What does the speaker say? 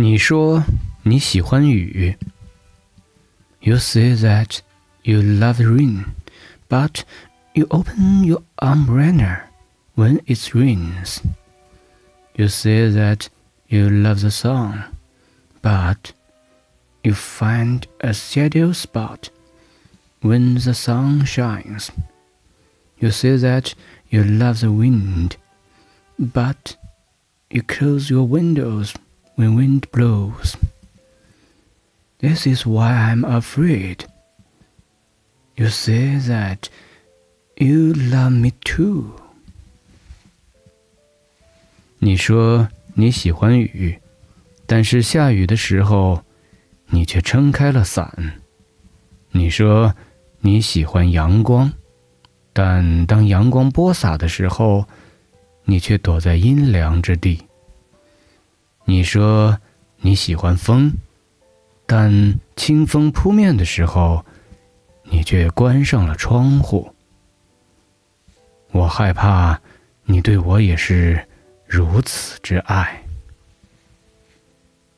你说你喜欢雨。You say that you love rain, but you open your umbrella when it rains. You say that you love the sun, but you find a shadow spot when the sun shines. You say that you love the wind, but you close your windows when wind blows. This is why I'm afraid. You say that you love me too. 你说你喜欢雨，但是下雨的时候，你却撑开了伞。你说你喜欢阳光，但当阳光播撒的时候，你却躲在阴凉之地。你说你喜欢风。但清风扑面的时候，你却关上了窗户。我害怕，你对我也是如此之爱。